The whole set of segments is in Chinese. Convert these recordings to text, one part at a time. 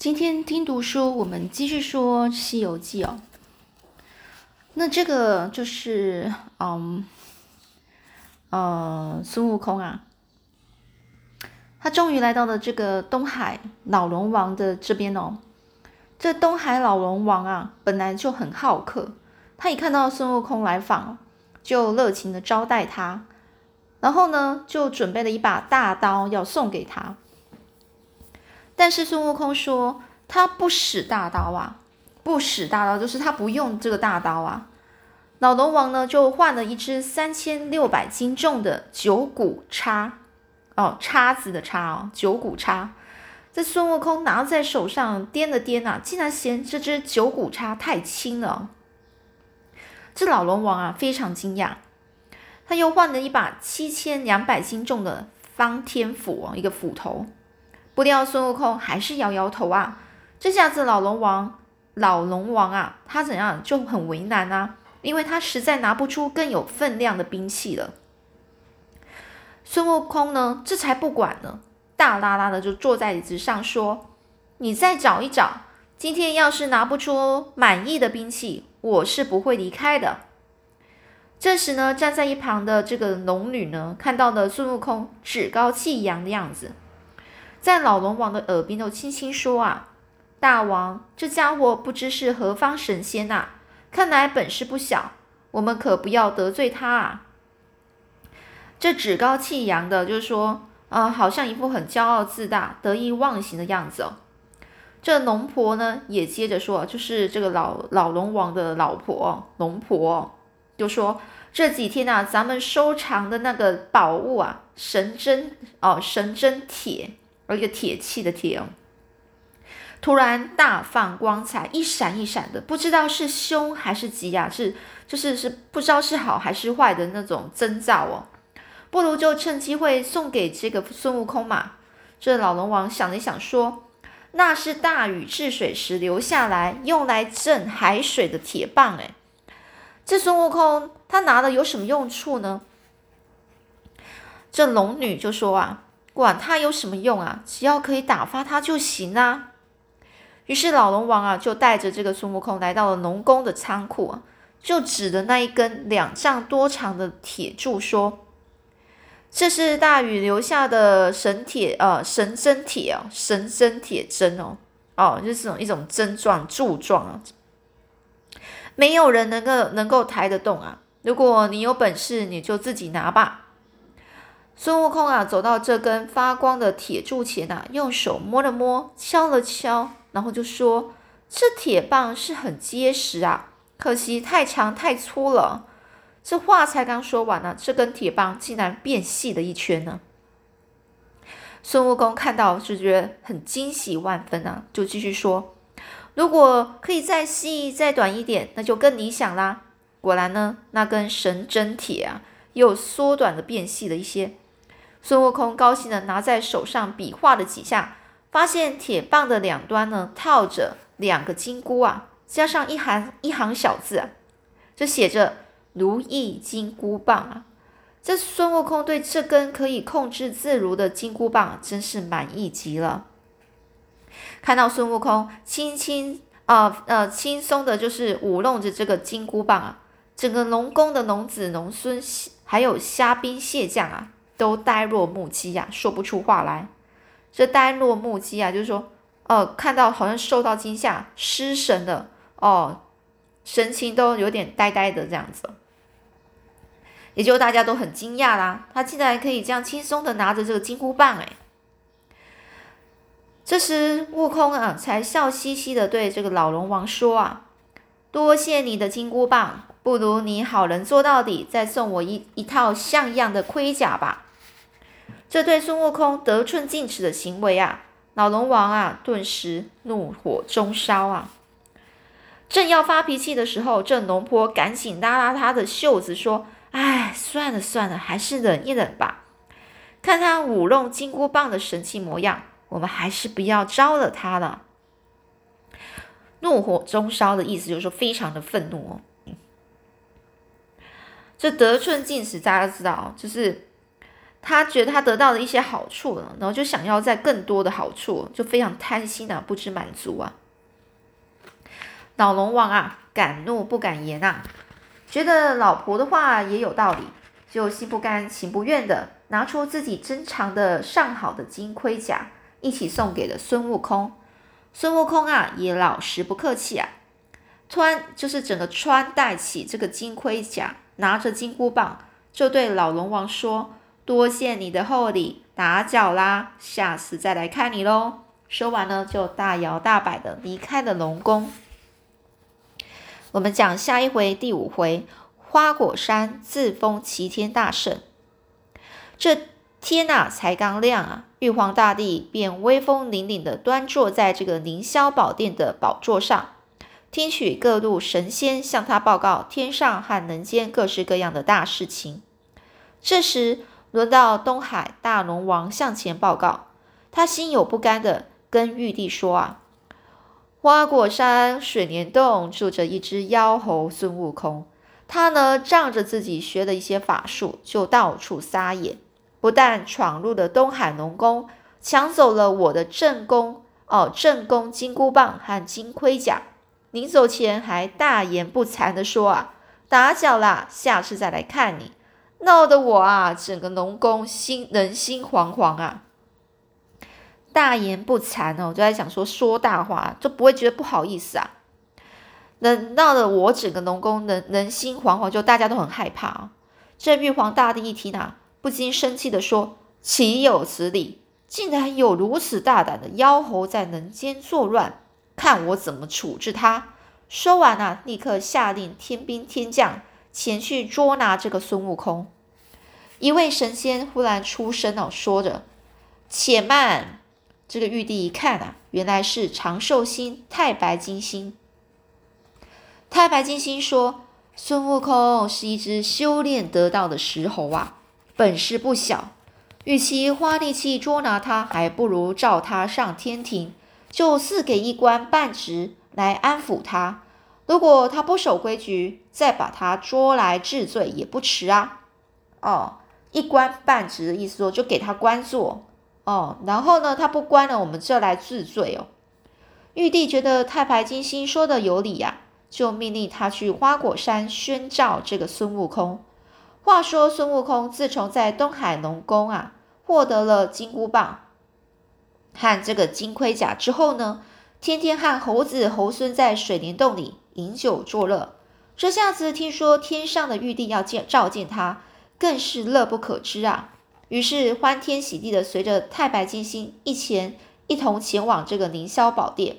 今天听读书，我们继续说《西游记》哦。那这个就是，嗯，呃，孙悟空啊，他终于来到了这个东海老龙王的这边哦。这东海老龙王啊，本来就很好客，他一看到孙悟空来访，就热情的招待他，然后呢，就准备了一把大刀要送给他。但是孙悟空说他不使大刀啊，不使大刀，就是他不用这个大刀啊。老龙王呢就换了一只三千六百斤重的九股叉，哦，叉子的叉哦，九股叉。这孙悟空拿在手上掂了掂啊，竟然嫌这只九股叉太轻了。这老龙王啊非常惊讶，他又换了一把七千两百斤重的方天斧哦，一个斧头。不料孙悟空还是摇摇头啊！这下子老龙王，老龙王啊，他怎样就很为难啊？因为他实在拿不出更有分量的兵器了。孙悟空呢，这才不管呢，大拉拉的就坐在椅子上说：“你再找一找，今天要是拿不出满意的兵器，我是不会离开的。”这时呢，站在一旁的这个龙女呢，看到了孙悟空趾高气扬的样子。在老龙王的耳边都轻轻说：“啊，大王，这家伙不知是何方神仙呐、啊，看来本事不小，我们可不要得罪他啊。”这趾高气扬的，就是说，啊、呃，好像一副很骄傲自大、得意忘形的样子哦。这龙婆呢，也接着说，就是这个老老龙王的老婆龙婆，就说这几天啊，咱们收藏的那个宝物啊，神针哦，神针铁。而一个铁器的铁哦，突然大放光彩，一闪一闪的，不知道是凶还是吉啊，是就是是不知道是好还是坏的那种征兆哦。不如就趁机会送给这个孙悟空嘛。这老龙王想了想说：“那是大禹治水时留下来用来镇海水的铁棒，哎，这孙悟空他拿了有什么用处呢？”这龙女就说啊。管它有什么用啊，只要可以打发它就行啊。于是老龙王啊，就带着这个孙悟空来到了龙宫的仓库啊，就指着那一根两丈多长的铁柱说：“这是大禹留下的神铁，呃，神针铁哦，神针铁针哦，哦，就是这种一种针状柱状啊，没有人能够能够抬得动啊。如果你有本事，你就自己拿吧。”孙悟空啊，走到这根发光的铁柱前啊，用手摸了摸，敲了敲，然后就说：“这铁棒是很结实啊，可惜太长太粗了。”这话才刚说完呢，这根铁棒竟然变细了一圈呢。孙悟空看到就觉得很惊喜万分啊，就继续说：“如果可以再细再短一点，那就更理想啦。”果然呢，那根神针铁啊，又缩短了变细了一些。孙悟空高兴的拿在手上比划了几下，发现铁棒的两端呢套着两个金箍啊，加上一行一行小字啊，就写着“如意金箍棒”啊。这孙悟空对这根可以控制自如的金箍棒真是满意极了。看到孙悟空轻轻啊呃轻松的，就是舞弄着这个金箍棒啊，整个龙宫的龙子龙孙还有虾兵蟹将啊。都呆若木鸡呀、说不出话来。这呆若木鸡啊，就是说，呃，看到好像受到惊吓、失神的，哦，神情都有点呆呆的这样子。也就大家都很惊讶啦，他竟然可以这样轻松的拿着这个金箍棒，哎。这时悟空啊，才笑嘻嘻的对这个老龙王说啊：“多谢你的金箍棒，不如你好人做到底，再送我一一套像样的盔甲吧。”这对孙悟空得寸进尺的行为啊，老龙王啊，顿时怒火中烧啊！正要发脾气的时候，这龙婆赶紧拉拉他的袖子说：“哎，算了算了，还是忍一忍吧。看他舞弄金箍棒的神气模样，我们还是不要招惹他了。”怒火中烧的意思就是说非常的愤怒哦。这得寸进尺，大家知道，就是。他觉得他得到了一些好处了，然后就想要在更多的好处，就非常贪心啊，不知满足啊。老龙王啊，敢怒不敢言啊，觉得老婆的话也有道理，就心不甘情不愿的拿出自己珍藏的上好的金盔甲，一起送给了孙悟空。孙悟空啊，也老实不客气啊，穿就是整个穿戴起这个金盔甲，拿着金箍棒，就对老龙王说。多谢你的厚礼，打搅啦，下次再来看你喽。说完呢，就大摇大摆的离开了龙宫。我们讲下一回第五回，花果山自封齐天大圣。这天啊，才刚亮啊，玉皇大帝便威风凛凛的端坐在这个凌霄宝殿的宝座上，听取各路神仙向他报告天上和人间各式各样的大事情。这时，轮到东海大龙王向前报告，他心有不甘的跟玉帝说：“啊，花果山水帘洞住着一只妖猴孙悟空，他呢仗着自己学的一些法术，就到处撒野，不但闯入了东海龙宫，抢走了我的正宫哦正宫金箍棒和金盔甲，临走前还大言不惭的说：啊，打搅啦，下次再来看你。”闹得我啊，整个龙宫心人心惶惶啊！大言不惭哦，就在想说说大话，就不会觉得不好意思啊。能闹得我整个龙宫人人心惶惶，就大家都很害怕啊。这玉皇大帝一听啊，不禁生气的说：“岂有此理！竟然有如此大胆的妖猴在人间作乱，看我怎么处置他！”说完啊，立刻下令天兵天将。前去捉拿这个孙悟空，一位神仙忽然出声哦，说着：“且慢！”这个玉帝一看啊，原来是长寿星太白金星。太白金星说：“孙悟空是一只修炼得道的石猴啊，本事不小。与其花力气捉拿他，还不如召他上天庭，就赐给一官半职来安抚他。”如果他不守规矩，再把他捉来治罪也不迟啊！哦，一官半职的意思说，就给他官做哦。然后呢，他不关了，我们就来治罪哦。玉帝觉得太白金星说的有理呀，就命令他去花果山宣召这个孙悟空。话说孙悟空自从在东海龙宫啊获得了金箍棒和这个金盔甲之后呢，天天和猴子猴孙在水帘洞里。饮酒作乐，这下子听说天上的玉帝要见召见他，更是乐不可支啊！于是欢天喜地的随着太白金星一前一同前往这个凌霄宝殿。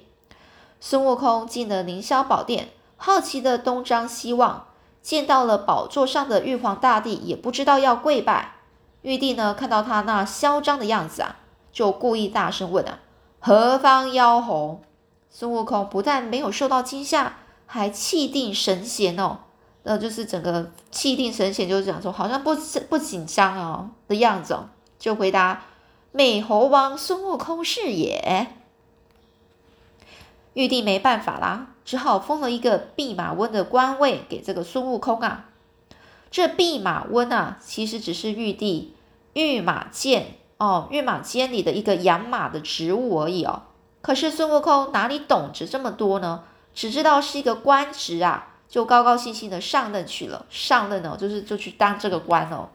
孙悟空进了凌霄宝殿，好奇的东张西望，见到了宝座上的玉皇大帝，也不知道要跪拜。玉帝呢，看到他那嚣张的样子啊，就故意大声问啊：“何方妖猴？”孙悟空不但没有受到惊吓。还气定神闲哦，那就是整个气定神闲，就是讲说好像不不紧张哦的样子哦，就回答：“美猴王孙悟空是也。”玉帝没办法啦，只好封了一个弼马温的官位给这个孙悟空啊。这弼马温啊，其实只是玉帝御马监哦，御马监里的一个养马的职务而已哦。可是孙悟空哪里懂得这么多呢？只知道是一个官职啊，就高高兴兴的上任去了。上任哦，就是就去当这个官哦。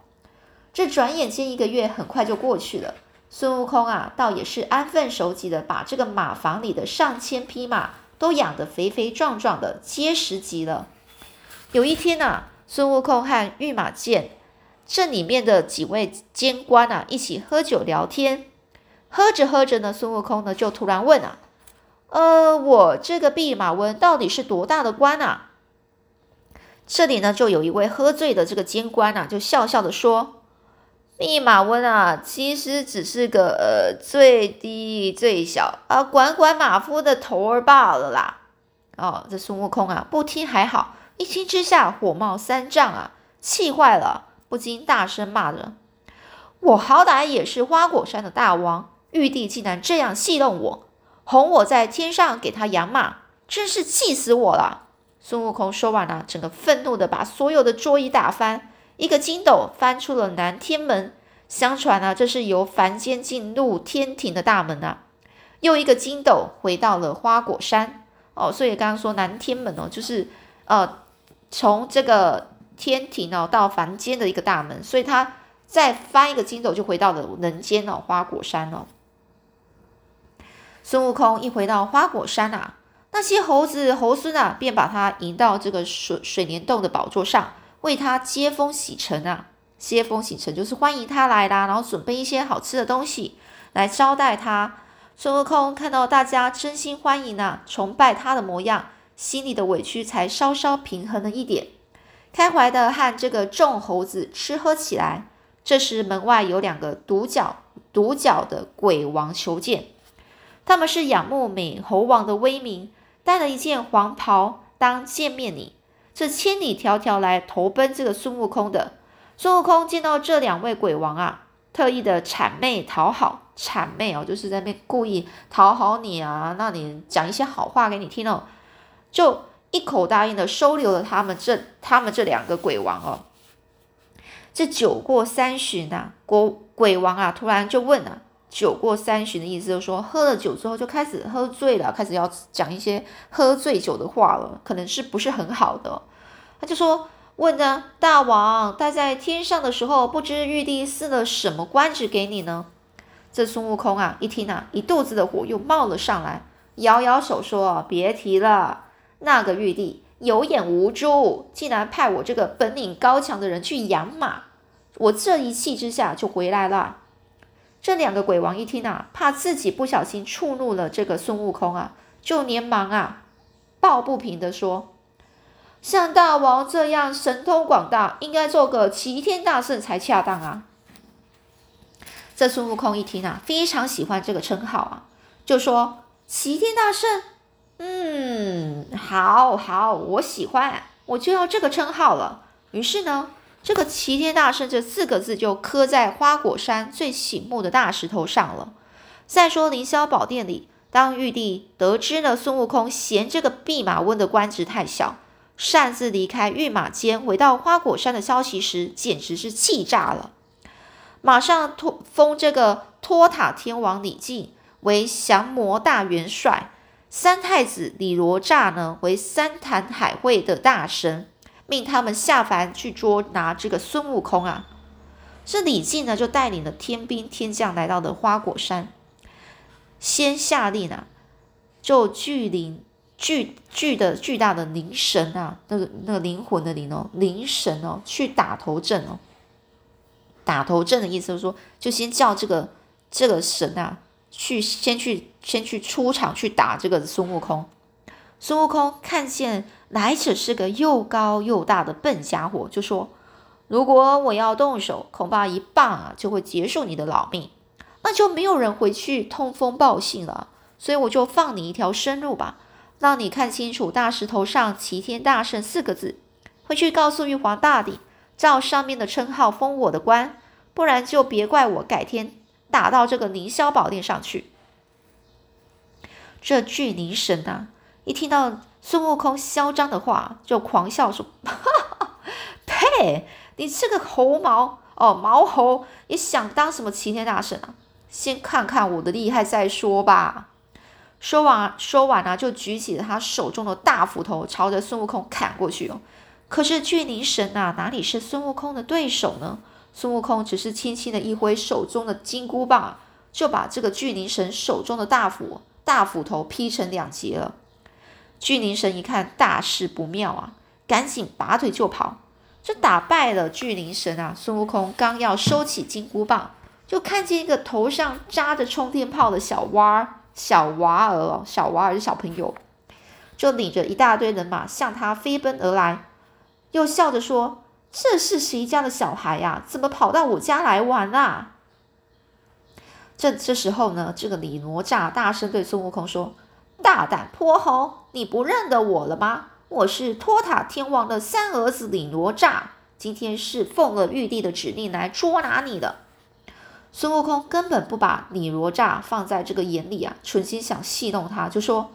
这转眼间一个月很快就过去了。孙悟空啊，倒也是安分守己的，把这个马房里的上千匹马都养得肥肥壮壮的，结实极了。有一天呐，孙悟空和御马监这里面的几位监官啊，一起喝酒聊天。喝着喝着呢，孙悟空呢就突然问啊。呃，我这个弼马温到底是多大的官啊？这里呢，就有一位喝醉的这个监官啊，就笑笑的说：“弼马温啊，其实只是个呃最低最小啊，管管马夫的头儿罢了啦。”哦，这孙悟空啊，不听还好，一听之下火冒三丈啊，气坏了，不禁大声骂着：“我好歹也是花果山的大王，玉帝竟然这样戏弄我！”哄我在天上给他养马，真是气死我了！孙悟空说完了，整个愤怒的把所有的桌椅打翻，一个筋斗翻出了南天门，相传啊，这是由凡间进入天庭的大门啊。又一个筋斗回到了花果山哦，所以刚刚说南天门哦，就是呃从这个天庭哦到凡间的一个大门，所以他再翻一个筋斗就回到了人间哦花果山哦。孙悟空一回到花果山啊，那些猴子猴孙啊便把他迎到这个水水帘洞的宝座上，为他接风洗尘啊。接风洗尘就是欢迎他来啦，然后准备一些好吃的东西来招待他。孙悟空看到大家真心欢迎啊，崇拜他的模样，心里的委屈才稍稍平衡了一点，开怀的和这个众猴子吃喝起来。这时门外有两个独角独角的鬼王求见，他们是仰慕美猴王的威名，带了一件黄袍当见面礼，这千里迢迢来投奔这个孙悟空的。孙悟空见到这两位鬼王啊。特意的谄媚讨好，谄媚哦，就是在那故意讨好你啊，那你讲一些好话给你听哦，就一口答应的收留了他们这他们这两个鬼王哦。这酒过三巡呐，国鬼王啊，突然就问了，酒过三巡的意思就是说，喝了酒之后就开始喝醉了，开始要讲一些喝醉酒的话了，可能是不是很好的，他就说。问呢，大王待在天上的时候，不知玉帝赐了什么官职给你呢？这孙悟空啊，一听啊，一肚子的火又冒了上来，摇摇手说：“别提了，那个玉帝有眼无珠，竟然派我这个本领高强的人去养马，我这一气之下就回来了。”这两个鬼王一听啊，怕自己不小心触怒了这个孙悟空啊，就连忙啊，抱不平的说。像大王这样神通广大，应该做个齐天大圣才恰当啊！这孙悟空一听啊，非常喜欢这个称号啊，就说：“齐天大圣，嗯，好好，我喜欢，我就要这个称号了。”于是呢，这个齐天大圣这四个字就刻在花果山最醒目的大石头上了。再说凌霄宝殿里，当玉帝得知了孙悟空嫌这个弼马温的官职太小。擅自离开御马监，回到花果山的消息时，简直是气炸了。马上托封这个托塔天王李靖为降魔大元帅，三太子李罗刹呢为三坛海会的大神，命他们下凡去捉拿这个孙悟空啊。这李靖呢就带领了天兵天将来到了花果山，先下令啊，就巨灵。巨巨的巨大的灵神啊，那个那个灵魂的灵哦，灵神哦，去打头阵哦。打头阵的意思是说，就先叫这个这个神啊，去先去先去出场去打这个孙悟空。孙悟空看见来者是个又高又大的笨家伙，就说：“如果我要动手，恐怕一棒啊就会结束你的老命，那就没有人回去通风报信了。所以我就放你一条生路吧。”让你看清楚大石头上“齐天大圣”四个字，回去告诉玉皇大帝，照上面的称号封我的官，不然就别怪我改天打到这个凌霄宝殿上去。这巨灵神啊，一听到孙悟空嚣张的话，就狂笑说：“哈哈，呸！你这个猴毛哦，毛猴也想当什么齐天大圣啊？先看看我的厉害再说吧。”说完，说完啊，就举起了他手中的大斧头，朝着孙悟空砍过去哦。可是巨灵神呐，哪里是孙悟空的对手呢？孙悟空只是轻轻的一挥手中的金箍棒，就把这个巨灵神手中的大斧大斧头劈成两截了。巨灵神一看大事不妙啊，赶紧拔腿就跑。这打败了巨灵神啊，孙悟空刚要收起金箍棒，就看见一个头上扎着冲天炮的小娃儿。小娃儿哦，小娃儿是小朋友，就领着一大堆人马向他飞奔而来，又笑着说：“这是谁家的小孩呀？怎么跑到我家来玩啊？”这这时候呢，这个李哪吒大声对孙悟空说：“大胆泼猴，你不认得我了吗？我是托塔天王的三儿子李哪吒，今天是奉了玉帝的指令来捉拿你的。”孙悟空根本不把李哪吒放在这个眼里啊，存心想戏弄他，就说：“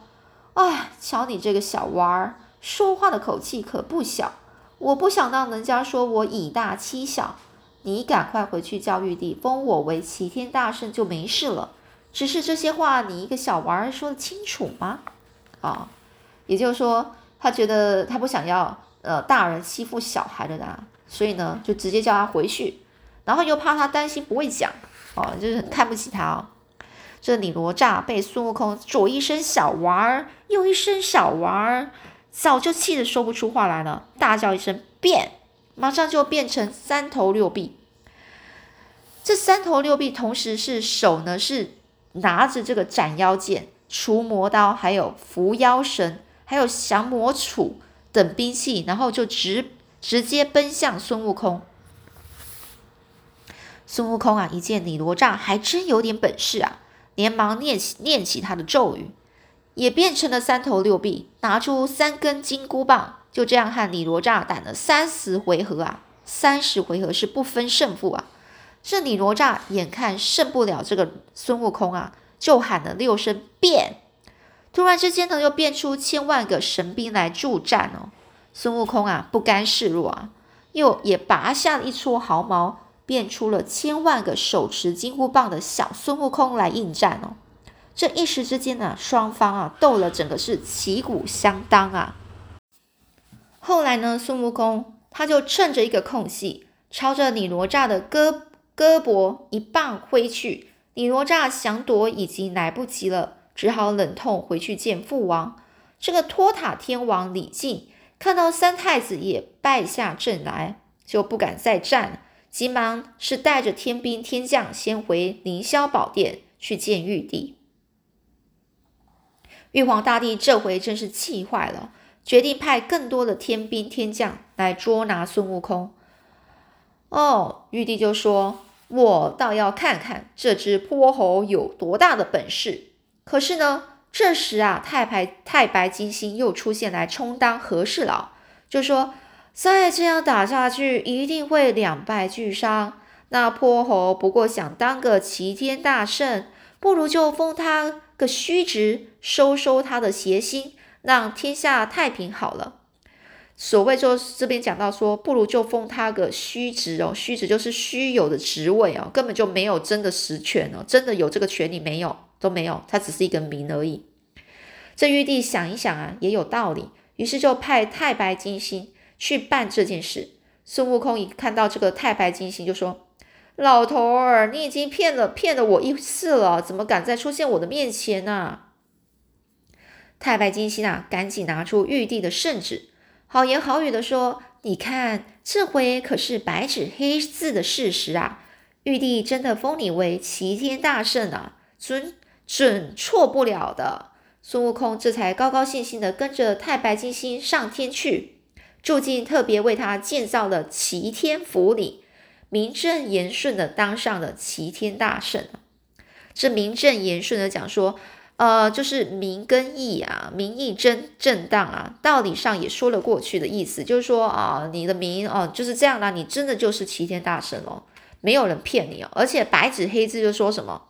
哎，瞧你这个小娃儿，说话的口气可不小。我不想让人家说我以大欺小，你赶快回去叫玉帝封我为齐天大圣就没事了。只是这些话，你一个小娃儿说得清楚吗？啊，也就是说，他觉得他不想要呃大人欺负小孩的啦，所以呢，就直接叫他回去，然后又怕他担心不会讲，哦，就是很看不起他哦。这李罗刹被孙悟空左一声小娃儿，右一声小娃儿，早就气得说不出话来了，大叫一声变，马上就变成三头六臂。这三头六臂同时是手呢，是拿着这个斩妖剑、除魔刀，还有伏妖绳，还有降魔杵等兵器，然后就直直接奔向孙悟空。孙悟空啊，一见李罗刹还真有点本事啊！连忙念起念起他的咒语，也变成了三头六臂，拿出三根金箍棒，就这样和李罗刹打了三十回合啊！三十回合是不分胜负啊！这李罗刹眼看胜不了这个孙悟空啊，就喊了六声变，突然之间呢，又变出千万个神兵来助战哦！孙悟空啊，不甘示弱啊，又也拔下了一撮毫毛。变出了千万个手持金箍棒的小孙悟空来应战哦！这一时之间呢，双方啊斗了整个是旗鼓相当啊。后来呢，孙悟空他就趁着一个空隙，朝着李哪吒的胳胳膊一棒挥去。李哪吒想躲已经来不及了，只好忍痛回去见父王。这个托塔天王李靖看到三太子也败下阵来，就不敢再战。急忙是带着天兵天将先回凌霄宝殿去见玉帝。玉皇大帝这回真是气坏了，决定派更多的天兵天将来捉拿孙悟空。哦，玉帝就说：“我倒要看看这只泼猴有多大的本事。”可是呢，这时啊，太白太白金星又出现来充当和事佬，就说。再这样打下去，一定会两败俱伤。那泼猴不过想当个齐天大圣，不如就封他个虚职，收收他的邪心，让天下太平好了。所谓就这边讲到说，不如就封他个虚职哦，虚职就是虚有的职位哦，根本就没有真的实权哦，真的有这个权利没有都没有，他只是一个名而已。这玉帝想一想啊，也有道理，于是就派太白金星。去办这件事。孙悟空一看到这个太白金星，就说：“老头儿，你已经骗了骗了我一次了，怎么敢再出现我的面前呢？”太白金星啊，赶紧拿出玉帝的圣旨，好言好语的说：“你看，这回可是白纸黑字的事实啊！玉帝真的封你为齐天大圣啊，尊准错不了的。”孙悟空这才高高兴兴的跟着太白金星上天去。住进特别为他建造的齐天府里，名正言顺的当上了齐天大圣。这名正言顺的讲说，呃，就是名跟义啊，名义真正当啊，道理上也说了过去的意思，就是说啊，你的名哦就是这样啦，你真的就是齐天大圣哦，没有人骗你哦，而且白纸黑字就说什么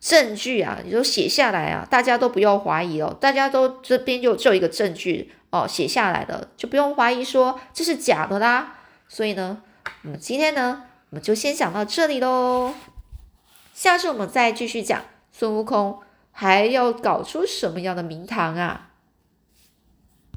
证据啊，你就写下来啊，大家都不要怀疑哦，大家都这边就就一个证据。哦，写下来的就不用怀疑说这是假的啦。所以呢，我们今天呢，我们就先讲到这里喽。下次我们再继续讲孙悟空还要搞出什么样的名堂啊？